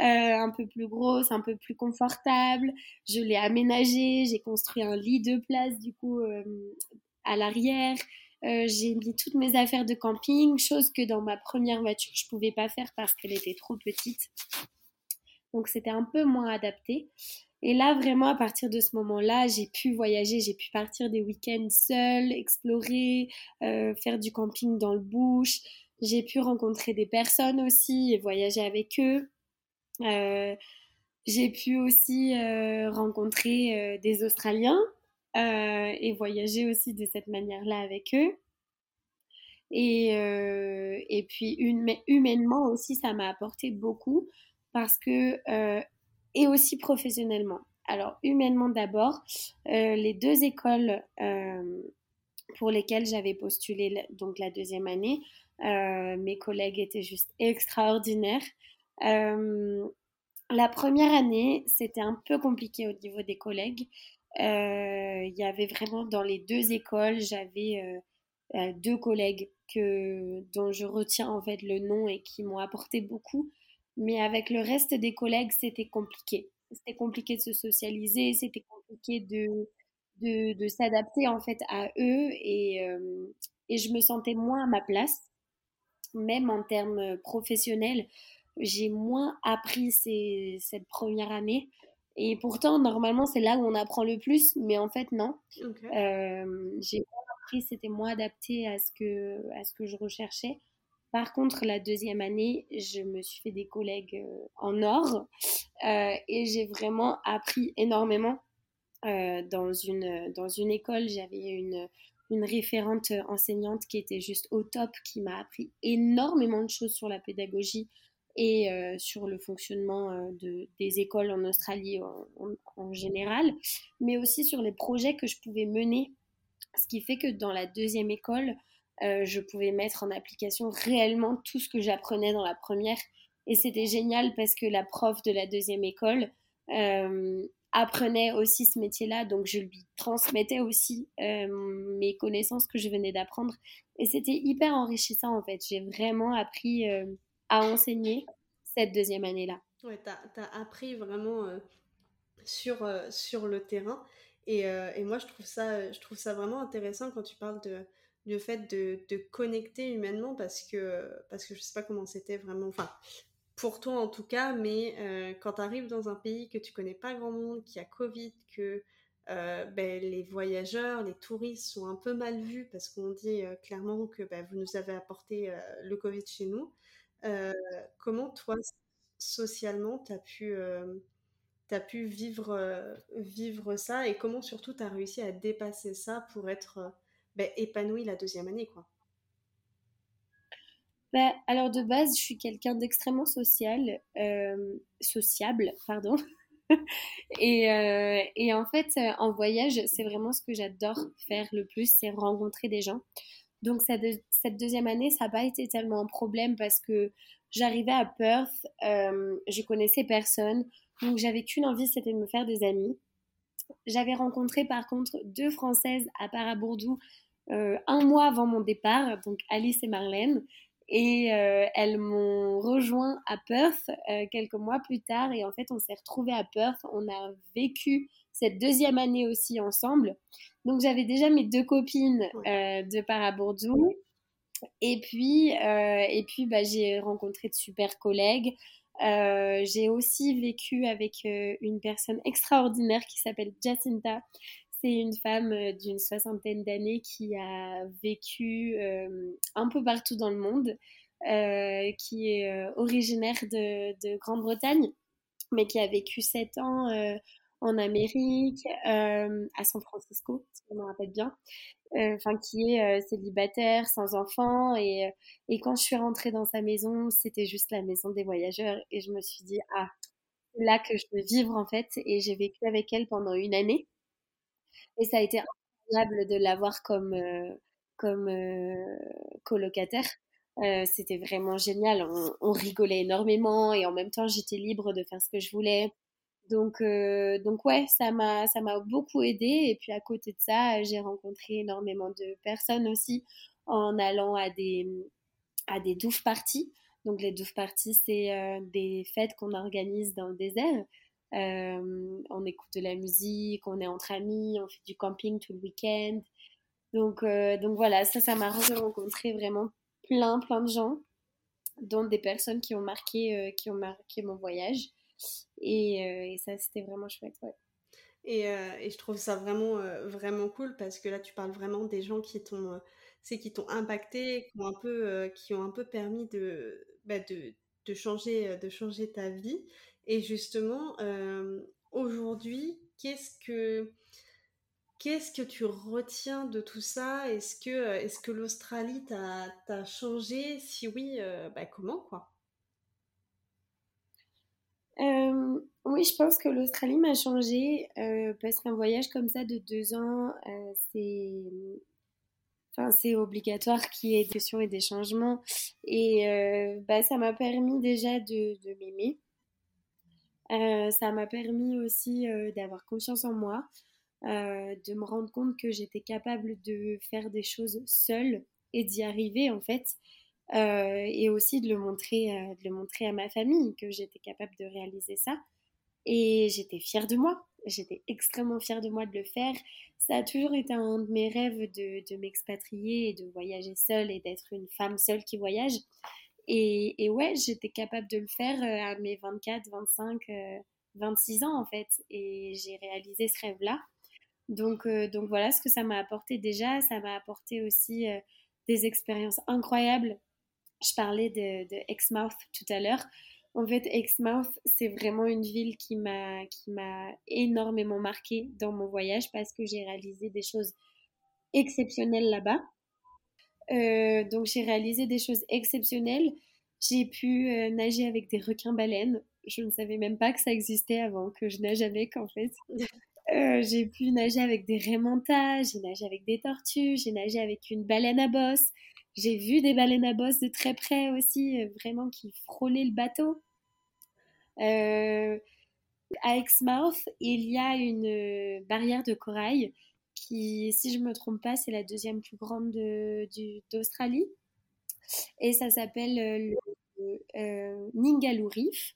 Speaker 2: euh, un peu plus grosse, un peu plus confortable. Je l'ai aménagée, j'ai construit un lit de place du coup à l'arrière. j'ai mis toutes mes affaires de camping, chose que dans ma première voiture je pouvais pas faire parce qu'elle était trop petite. Donc c'était un peu moins adapté. Et là, vraiment, à partir de ce moment-là, j'ai pu voyager, j'ai pu partir des week-ends seule, explorer, euh, faire du camping dans le bush. J'ai pu rencontrer des personnes aussi et voyager avec eux. Euh, j'ai pu aussi euh, rencontrer des Australiens et voyager aussi de cette manière-là avec eux. Et, et puis, humainement aussi, ça m'a apporté beaucoup parce que et aussi professionnellement. Alors, humainement d'abord, euh, les deux écoles euh, pour lesquelles j'avais postulé donc la deuxième année, euh, mes collègues étaient juste extraordinaires. la première année, c'était un peu compliqué au niveau des collègues. Il y avait vraiment dans les deux écoles, j'avais deux collègues que, dont je retiens en fait le nom et qui m'ont apporté beaucoup. Mais avec le reste des collègues, c'était compliqué. C'était compliqué de se socialiser, c'était compliqué de, de, de s'adapter en fait à eux et, euh, et je me sentais moins à ma place. Même en termes professionnels, j'ai moins appris ces, cette première année. Et pourtant, normalement, c'est là où on apprend le plus, mais en fait, non. Euh, j'ai moins appris, c'était moins adapté à ce que, à ce que je recherchais. Par contre, la deuxième année, je me suis fait des collègues euh, en or euh, et j'ai vraiment appris énormément. Euh, dans, une, dans une école, j'avais une, une référente enseignante qui était juste au top, qui m'a appris énormément de choses sur la pédagogie et sur le fonctionnement de, des écoles en Australie en, en, général, mais aussi sur les projets que je pouvais mener. Ce qui fait que dans la deuxième école, euh, je pouvais mettre en application réellement tout ce que j'apprenais dans la première. Et c'était génial parce que la prof de la deuxième école euh, apprenait aussi ce métier-là, donc je lui transmettais aussi euh, mes connaissances que je venais d'apprendre. Et c'était hyper enrichissant en fait. J'ai vraiment appris à enseigner cette deuxième année-là.
Speaker 1: Ouais, tu as, appris vraiment sur, sur le terrain. Et, et, moi, je trouve, ça, je trouve ça vraiment intéressant quand tu parles de, le fait de, de, connecter humainement parce que, parce que je sais pas comment c'était vraiment, enfin, pour toi en tout cas, mais euh, quand tu arrives dans un pays que tu connais pas grand monde, qui a Covid, que euh, ben, les voyageurs, les touristes sont un peu mal vus parce qu'on dit euh, clairement que ben, vous nous avez apporté le Covid chez nous. comment toi, socialement, tu as pu tu pu vivre, vivre ça et comment surtout tu as réussi à dépasser ça pour être ben, épanouie la deuxième année, quoi.
Speaker 2: Ben, alors de base, je suis quelqu'un d'extrêmement social, euh, sociable, pardon. et, euh, et, en fait, euh, en voyage, c'est vraiment ce que j'adore faire le plus, c'est rencontrer des gens. Donc cette, deuxième année, ça n'a pas été tellement un problème parce que j'arrivais à Perth, je connaissais personne, donc j'avais qu'une envie, c'était de me faire des amis. J'avais rencontré par contre deux Françaises à Parabourdou euh, un mois avant mon départ, donc Alice et Marlène. Et euh, elles m'ont rejoint à Perth euh, quelques mois plus tard. Et en fait, on s'est retrouvés à Perth. On a vécu cette deuxième année aussi ensemble. Donc, j'avais déjà mes deux copines de Parabourdou. Et puis, et puis bah, j'ai rencontré de super collègues. j'ai aussi vécu avec une personne extraordinaire qui s'appelle Jacinta, c'est une femme euh, d'une soixantaine d'années qui a vécu euh, un peu partout dans le monde, euh, qui est originaire de, Grande-Bretagne, mais qui a vécu sept ans en Amérique, à San Francisco, si je me rappelle bien. Enfin, qui est célibataire, sans enfant. Et, quand je suis rentrée dans sa maison, c'était juste la maison des voyageurs. Et je me suis dit, ah, là que je veux vivre en fait. Et j'ai vécu avec elle pendant une année. Et ça a été incroyable de l'avoir comme, euh, comme euh, colocataire. Euh, c'était vraiment génial. On, rigolait énormément et en même temps, j'étais libre de faire ce que je voulais. Donc, donc ouais, ça m'a, ça m'a beaucoup aidé. Et puis à côté de ça, j'ai rencontré énormément de personnes aussi en allant à des, à des douves parties. Donc les douves parties, c'est des fêtes qu'on organise dans le désert. On écoute de la musique, on est entre amis, on fait du camping tout le week-end. Donc, donc voilà, ça, ça m'a rencontré vraiment plein, plein de gens, dont des personnes qui ont marqué, qui ont marqué mon voyage. Et, ça, c'était vraiment chouette.
Speaker 1: Et, et, je trouve ça vraiment, vraiment cool parce que là, tu parles vraiment des gens qui t'ont c'est qui t'ont impacté, qui ont un peu, qui ont un peu permis de, bah, de, de, changer, de changer ta vie. Et justement, aujourd'hui, qu'est-ce que Qu'est-ce que tu retiens de tout ça? Est-ce que, est que l'Australie t'a changé? Si oui, bah comment quoi?
Speaker 2: Oui, je pense que l'Australie m'a changé parce qu'un voyage comme ça de deux ans, c'est enfin, obligatoire qu'il y ait des questions et des changements. Et bah, ça m'a permis déjà de, de m'aimer. Ça m'a permis aussi d'avoir confiance en moi. Euh, de me rendre compte que j'étais capable de faire des choses seule et d'y arriver en fait. Euh, et aussi de le montrer, euh, de le montrer à ma famille que j'étais capable de réaliser ça. Et j'étais fière de moi. J'étais extrêmement fière de moi de le faire. Ça a toujours été un de mes rêves de, de m'expatrier et de voyager seule et d'être une femme seule qui voyage. Et, ouais, j'étais capable de le faire à mes 24, 25, 26 ans en fait. Et j'ai réalisé ce rêve-là. Donc, euh, donc voilà ce que ça m'a apporté déjà. Ça m'a apporté aussi euh, des expériences incroyables. Je parlais de, Exmouth tout à l'heure. En fait, Exmouth, c'est vraiment une ville qui m'a énormément marqué dans mon voyage parce que j'ai réalisé des choses exceptionnelles là-bas. Euh, donc j'ai réalisé des choses exceptionnelles. J'ai pu nager avec des requins-baleines. Je ne savais même pas que ça existait avant que je nage avec en fait. Euh, j'ai pu nager avec des raimentas, j'ai nagé avec des tortues, j'ai nagé avec une baleine à bosse. J'ai vu des baleines à bosse de très près aussi, euh, vraiment qui frôlaient le bateau. Euh, à Exmouth, il y a une barrière de corail qui, si je ne me trompe pas, c'est la deuxième plus grande d'Australie. Et ça s'appelle le Ningaloo Reef.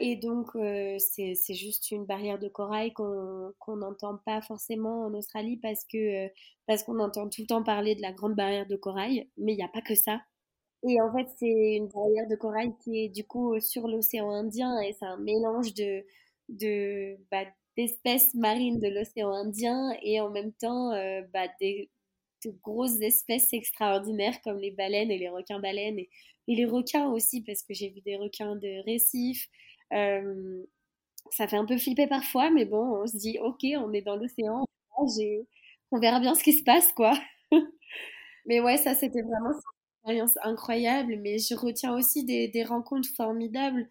Speaker 2: Et donc, euh, c'est juste une barrière de corail qu'on n'entend pas forcément en Australie parce que euh, parce qu'on entend tout le temps parler de la grande barrière de corail, mais il n'y a pas que ça. Et en fait, c'est une barrière de corail qui est du coup sur l'océan Indien et c'est un mélange de, de bah, d'espèces marines de l'océan Indien et en même temps euh, bah, des de grosses espèces extraordinaires comme les baleines et les requins-baleines et et les requins aussi, parce que j'ai vu des requins de récif. Euh, ça fait un peu flipper parfois, mais bon, on se dit, ok, on est dans l'océan, on verra bien ce qui se passe, quoi. mais ouais, ça, c'était vraiment une expérience incroyable, mais je retiens aussi des, rencontres formidables.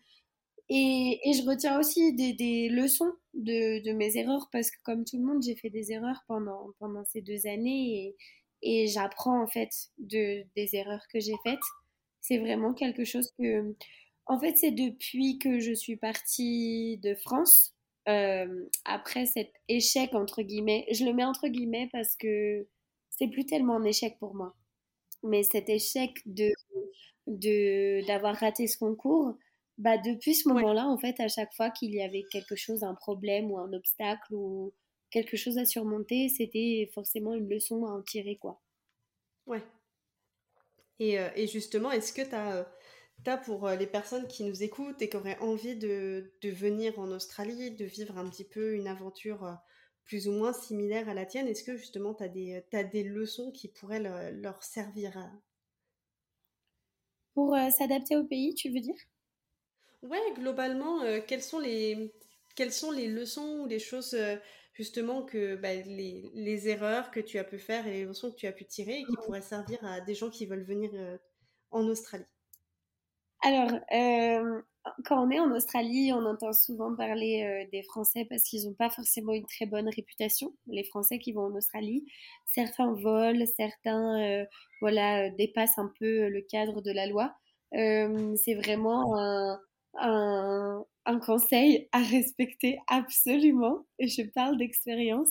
Speaker 2: Et, je retiens aussi des leçons de, mes erreurs, parce que comme tout le monde, j'ai fait des erreurs pendant, pendant ces deux années, et, et j'apprends en fait de, des erreurs que j'ai faites. C'est vraiment quelque chose que... En fait, c'est depuis que je suis partie de France, euh, après cet échec, entre guillemets, je le mets entre guillemets parce que c'est plus tellement un échec pour moi. Mais cet échec de d'avoir raté ce concours, bah depuis ce moment-là, en fait, à chaque fois qu'il y avait quelque chose, un problème ou un obstacle ou quelque chose à surmonter, c'était forcément une leçon à en tirer, quoi.
Speaker 1: Ouais, euh, et, justement, est-ce que tu as, as, pour euh, les personnes qui nous écoutent et qui auraient envie de, de, venir en Australie, de vivre un petit peu une aventure euh, plus ou moins similaire à la tienne, est-ce que justement tu as as des leçons qui pourraient leur servir
Speaker 2: Pour s'adapter au pays, tu veux dire?
Speaker 1: Ouais, globalement, quelles, sont les, quelles sont les leçons ou les choses justement que bah, les, les, erreurs que tu as pu faire et les leçons que tu as pu tirer et qui pourraient servir à des gens qui veulent venir euh, en Australie?
Speaker 2: Alors, euh, quand on est en Australie, on entend souvent parler euh, des Français parce qu'ils n'ont pas forcément une très bonne réputation. Les Français qui vont en Australie, certains volent, certains voilà, dépassent un peu le cadre de la loi. c'est vraiment un un, un conseil à respecter absolument, et je parle d'expérience,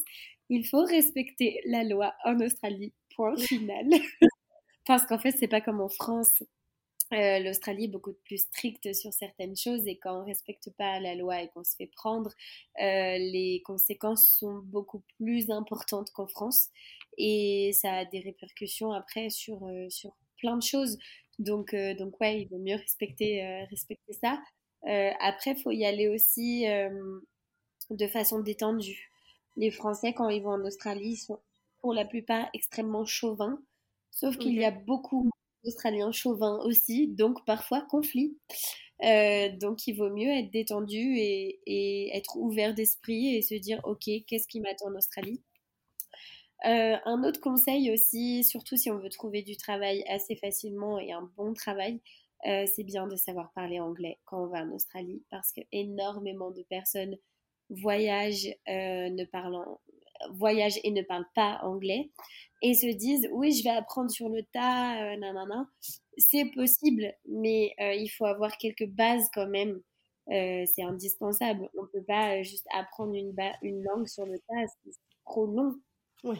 Speaker 2: il faut respecter la loi en Australie, point final. Parce qu'en fait, c'est pas comme en France. Euh, L'Australie est beaucoup plus stricte sur certaines choses et quand on respecte pas la loi et qu'on se fait prendre, euh, les conséquences sont beaucoup plus importantes qu'en France et ça a des répercussions après sur, euh, sur plein de choses. Donc, donc ouais, il vaut mieux respecter, respecter ça. après, il faut y aller aussi de façon détendue. Les Français, quand ils vont en Australie, sont pour la plupart extrêmement chauvins, sauf qu'il y a beaucoup d'Australiens chauvins aussi, donc parfois conflit. Euh, donc il vaut mieux être détendu et, être ouvert d'esprit et se dire ok qu'est-ce qui m'attend en Australie? Euh, un autre conseil aussi, surtout si on veut trouver du travail assez facilement et un bon travail, euh, c'est bien de savoir parler anglais quand on va en Australie parce que énormément de personnes voyagent ne voyagent et ne parlent pas anglais et se disent oui je vais apprendre sur le tas nanana c'est possible mais il faut avoir quelques bases quand même. C'est indispensable. On peut pas juste apprendre une, une langue sur le tas c'est trop long oui.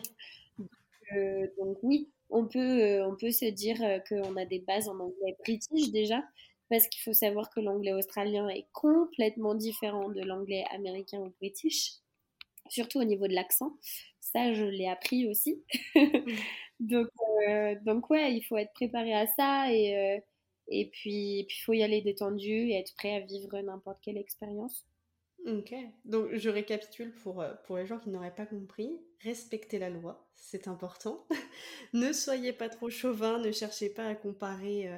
Speaker 2: donc oui on peut, on peut se dire qu'on a des bases en anglais british déjà, parce qu'il faut savoir que l'anglais australien est complètement différent de l'anglais américain ou british surtout au niveau de l'accent. Ça, je l'ai appris aussi. donc, euh, donc, ouais, il faut être préparé à ça et, euh, et puis il faut y aller détendu et être prêt à vivre n'importe quelle expérience.
Speaker 1: Ok, donc je récapitule pour, euh, pour les gens qui n'auraient pas compris. Respectez la loi, c'est important. ne soyez pas trop chauvin, ne cherchez pas à comparer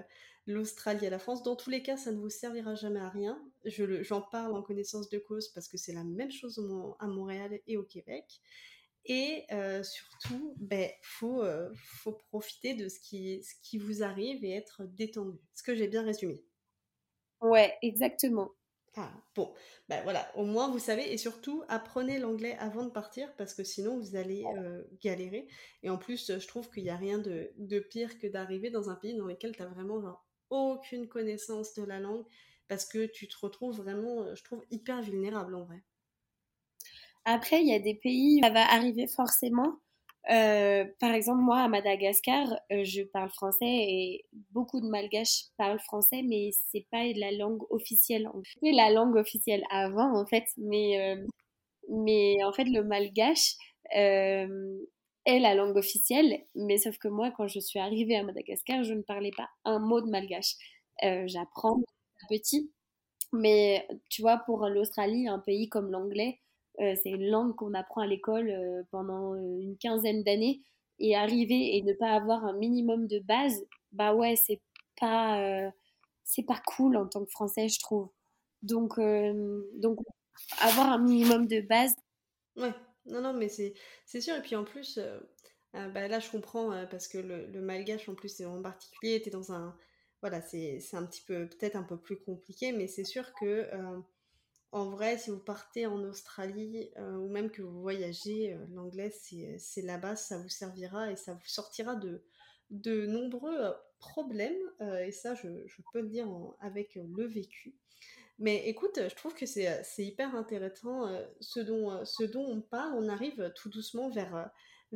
Speaker 1: l'Australie à la France. Dans tous les cas, ça ne vous servira jamais à rien. J'en parle en connaissance de cause parce que c'est la même chose à Montréal et au Québec. Et euh, surtout, ben, faut, euh, faut profiter de ce qui, ce qui vous arrive et être détendu. Ce que j'ai bien résumé.
Speaker 2: Ouais, exactement.
Speaker 1: Ah, bon, ben voilà, au moins vous savez, et surtout apprenez l'anglais avant de partir parce que sinon vous allez euh, galérer. Et en plus, je trouve qu'il n'y a rien de, de pire que d'arriver dans un pays dans lequel tu as vraiment genre, aucune connaissance de la langue parce que tu te retrouves vraiment, euh, je trouve, hyper vulnérable en vrai.
Speaker 2: Après, il y a des pays où ça va arriver forcément. Euh, par exemple, moi, à Madagascar, euh, je parle français et beaucoup de Malgaches parlent français, mais c'est pas la langue officielle. C'est la langue officielle avant, en fait, mais, mais en fait, le Malgache est la langue officielle, mais sauf que moi, quand je suis arrivée à Madagascar, je ne parlais pas un mot de Malgache. J'apprends petit. Mais tu vois, pour l'Australie, un pays comme l'anglais, euh, c'est une langue qu'on apprend à l'école euh, pendant euh, une quinzaine d'années. Et arriver et ne pas avoir un minimum de base, bah ouais, c'est pas, c'est pas cool en tant que français, je trouve. Donc, donc avoir un minimum de base.
Speaker 1: Ouais, non, non, mais c'est, sûr. Et puis en plus, bah là, je comprends parce que le, malgache, en plus, en particulier, était dans un voilà, c'est un petit peu, peut-être un peu plus compliqué, mais c'est sûr que, euh, en vrai, si vous partez en Australie euh, ou même que vous voyagez, euh, l'anglais, c'est la base, ça vous servira et ça vous sortira de, nombreux problèmes. et ça, je, peux le dire avec le vécu. Mais écoute, je trouve que c'est hyper intéressant ce, dont, on parle. On arrive tout doucement vers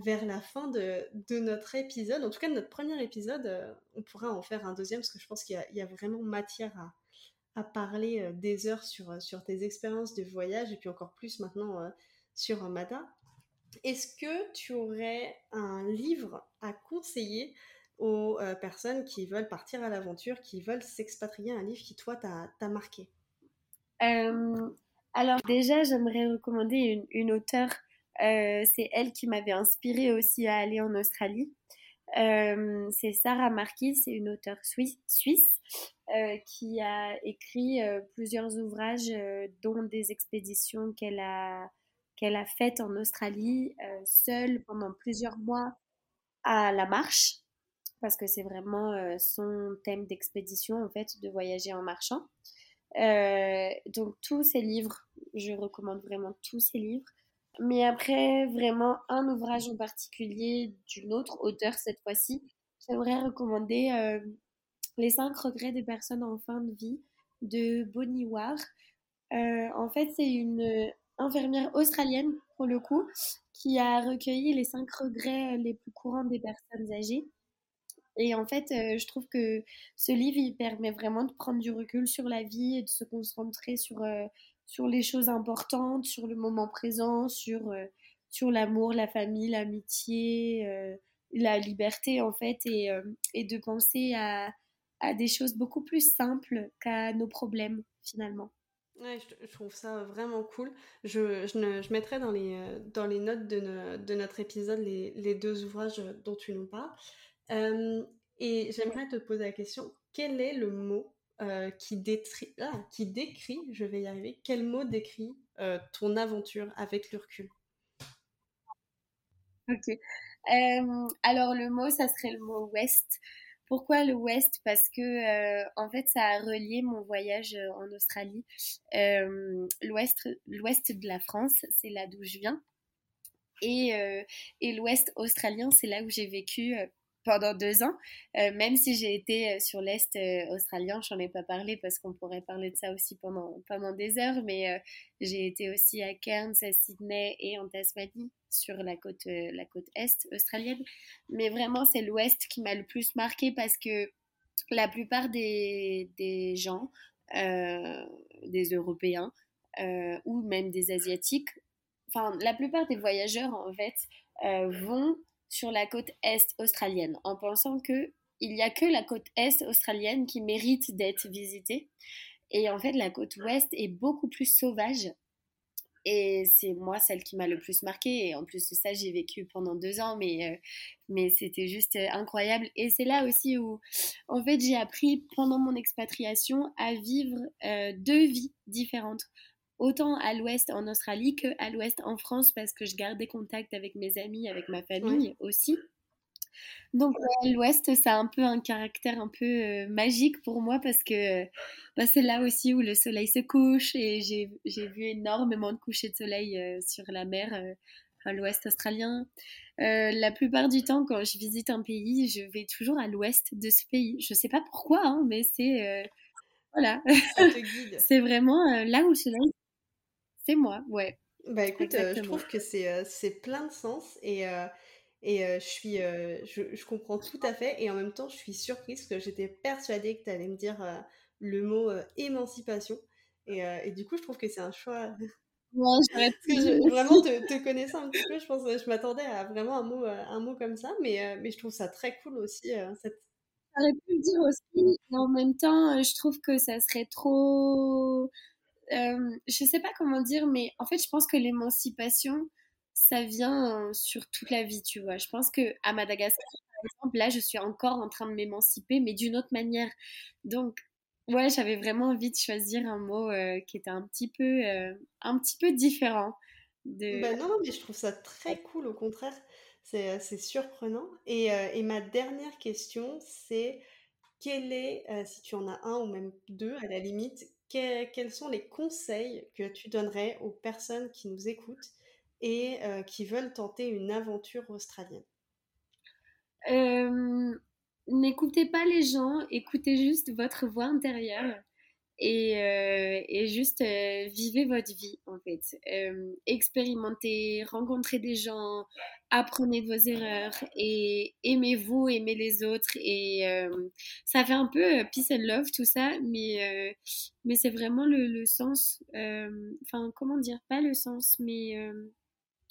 Speaker 1: la fin de, notre épisode, en tout cas notre premier épisode, euh, on pourra en faire un deuxième parce que je pense qu'il y, a vraiment matière à, parler euh, des heures sur, euh, sur tes expériences de voyage et puis encore plus maintenant sur Mada. Est-ce que tu aurais un livre à conseiller aux personnes qui veulent partir à l'aventure, qui veulent s'expatrier, un livre qui toi t'a marqué?
Speaker 2: Alors déjà, j'aimerais recommander une, une auteure euh, c'est elle qui m'avait inspirée aussi à aller en Australie. Euh, c'est Sarah Marquis, c'est une auteure suisse, euh, qui a écrit plusieurs ouvrages, dont des expéditions qu'elle a, qu'elle a faites en Australie, seule pendant plusieurs mois à la marche, parce que c'est vraiment son thème d'expédition, en fait, de voyager en marchant. donc tous ces livres, je recommande vraiment tous ces livres. Mais après, vraiment, un ouvrage en particulier d'une autre auteure cette fois-ci, j'aimerais recommander euh, Les cinq regrets des personnes en fin de vie de Bonnie Ware. en fait, c'est une infirmière australienne, pour le coup, qui a recueilli les cinq regrets les plus courants des personnes âgées. Et en fait, je trouve que ce livre, il permet vraiment de prendre du recul sur la vie et de se concentrer sur, sur les choses importantes, sur le moment présent, sur, sur l'amour, la famille, l'amitié, la liberté, en fait, et, et de penser à, à des choses beaucoup plus simples qu'à nos problèmes, finalement.
Speaker 1: Ouais, je, trouve ça vraiment cool. Je, je, je, mettrai dans les, dans les notes de, de notre épisode les, les, deux ouvrages dont tu nous parles. Euh, et j'aimerais te poser la question, quel est le mot euh, qui, détri... ah, qui décrit, je vais y arriver, quel mot décrit euh, ton aventure avec le
Speaker 2: Ok. alors le mot, ça serait le mot West. Pourquoi le Ouest? Parce que euh, en fait, ça a relié mon voyage en Australie. L'Ouest, l'Ouest de la France, c'est là d'où je viens. Et, et l'Ouest australien, c'est là où j'ai vécu pendant deux ans, euh, même si j'ai été euh, sur l'Est euh, australien, j'en ai pas parlé parce qu'on pourrait parler de ça aussi pendant, pendant des heures, mais j'ai été aussi à Cairns, à Sydney et en Tasmanie, sur la côte, la côte Est australienne. Mais vraiment, c'est l'Ouest qui m'a le plus marqué parce que la plupart des, des gens, des Européens ou même des Asiatiques, enfin, la plupart des voyageurs, en fait, vont sur la côte est australienne en pensant que il n'y a que la côte est australienne qui mérite d'être visitée. Et en fait, la côte ouest est beaucoup plus sauvage. Et c'est moi celle qui m'a le plus marqué. Et en plus de ça, j'ai vécu pendant deux ans, mais, euh, mais c'était juste incroyable. Et c'est là aussi où, en fait, j'ai appris pendant mon expatriation à vivre euh, deux vies différentes autant à l'ouest en Australie qu'à l'ouest en France parce que je gardais contact avec mes amis, avec ma famille aussi. Donc l'ouest, ça a un peu un caractère un peu euh, magique pour moi parce que bah, c'est là aussi où le soleil se couche et j'ai vu énormément de couchers de soleil euh, sur la mer euh, à l'ouest australien. la plupart du temps, quand je visite un pays, je vais toujours à l'ouest de ce pays. Je ne sais pas pourquoi, hein, mais c'est... voilà. c'est vraiment là où le soleil c'est moi, ouais.
Speaker 1: Bah écoute, euh, je trouve que c'est euh, c'est plein de sens et, euh, et je suis je, je, comprends tout à fait et en même temps je suis surprise parce que j'étais persuadée que tu allais me dire le mot émancipation et, et, du coup je trouve que c'est un choix.
Speaker 2: Ouais,
Speaker 1: je, vraiment te, te, connaissant un petit peu, je pense je m'attendais à vraiment un mot un mot comme ça, mais mais je trouve ça très cool aussi cette.
Speaker 2: J'aurais pu le dire aussi, mais en même temps je trouve que ça serait trop euh, je sais pas comment dire, mais en fait, je pense que l'émancipation, ça vient sur toute la vie, tu vois. Je pense que à Madagascar, par exemple, là, je suis encore en train de m'émanciper, mais d'une autre manière. Donc, ouais, j'avais vraiment envie de choisir un mot euh, qui était un petit peu, euh, un petit peu différent.
Speaker 1: Bah non, mais je trouve ça très cool, au contraire. C'est surprenant. Et, et, ma dernière question, c'est quel est, si tu en as un ou même deux à la limite, quels sont les conseils que tu donnerais aux personnes qui nous écoutent et euh, qui veulent tenter une aventure australienne?
Speaker 2: Euh, N'écoutez pas les gens, écoutez juste votre voix intérieure et, euh, et juste euh, vivez votre vie en fait. Euh, expérimentez, rencontrez des gens, apprenez de vos erreurs et aimez-vous, aimez les autres et ça fait un peu peace and love tout ça, mais mais c'est vraiment le sens, enfin comment dire, pas le sens, mais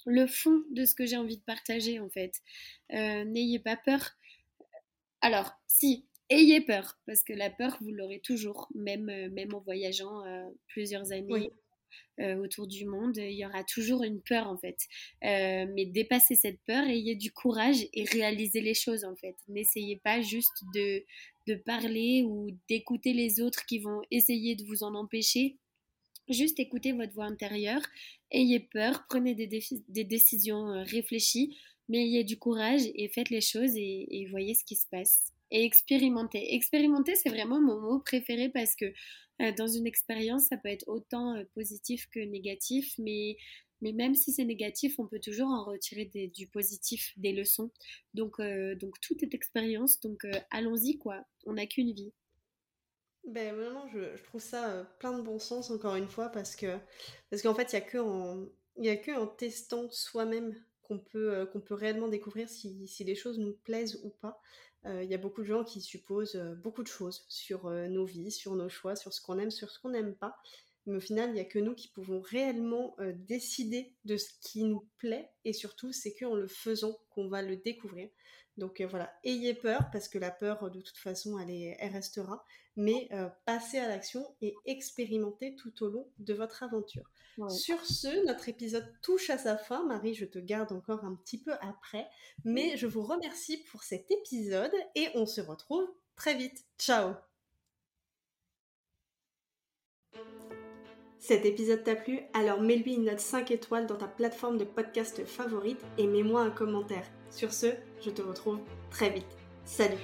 Speaker 2: le fond de ce que j'ai envie de partager en fait. N'ayez pas peur. Alors, si, ayez peur, parce que la peur, vous l'aurez toujours, même, euh, même en voyageant euh, plusieurs années euh, autour du monde, il y aura toujours une peur en fait. mais dépassez cette peur, ayez du courage et réalisez les choses en fait. N'essayez pas juste de, de parler ou d'écouter les autres qui vont essayer de vous en empêcher. Juste écoutez votre voix intérieure, ayez peur, prenez des, des décisions réfléchies, mais ayez du courage et faites les choses et voyez ce qui se passe et expérimenter. Expérimenter, c'est vraiment mon mot préféré parce que euh, dans une expérience, ça peut être autant euh, positif que négatif, mais, mais même si c'est négatif, on peut toujours en retirer du positif, des leçons. Donc, euh, donc tout est expérience, donc allons-y quoi, on n'a qu'une vie.
Speaker 1: Ben vraiment, je, trouve ça euh, plein de bon sens encore une fois parce que parce qu'en fait, il y a que en a que en testant soi-même qu'on peut euh, qu'on peut réellement découvrir si, si les choses nous plaisent ou pas. Euh, il y a beaucoup de gens qui supposent beaucoup de choses sur nos vies, sur nos choix, sur ce qu'on aime, sur ce qu'on n'aime pas. Mais au final, il n'y a que nous qui pouvons réellement décider de ce qui nous plaît et surtout, c'est qu'en le faisant qu'on va le découvrir. Donc euh, voilà, ayez peur parce que la peur de toute façon elle, est, elle restera, mais euh, passez à l'action et expérimentez tout au long de votre aventure. Sur ce, notre épisode touche à sa fin. Marie, je te garde encore un petit peu après, mais je vous remercie pour cet épisode et on se retrouve très vite. Ciao Cet épisode t'a plu? Alors mets-lui une note 5 étoiles dans ta plateforme de podcast favorite et mets-moi un commentaire. Sur ce, je te retrouve très vite. Salut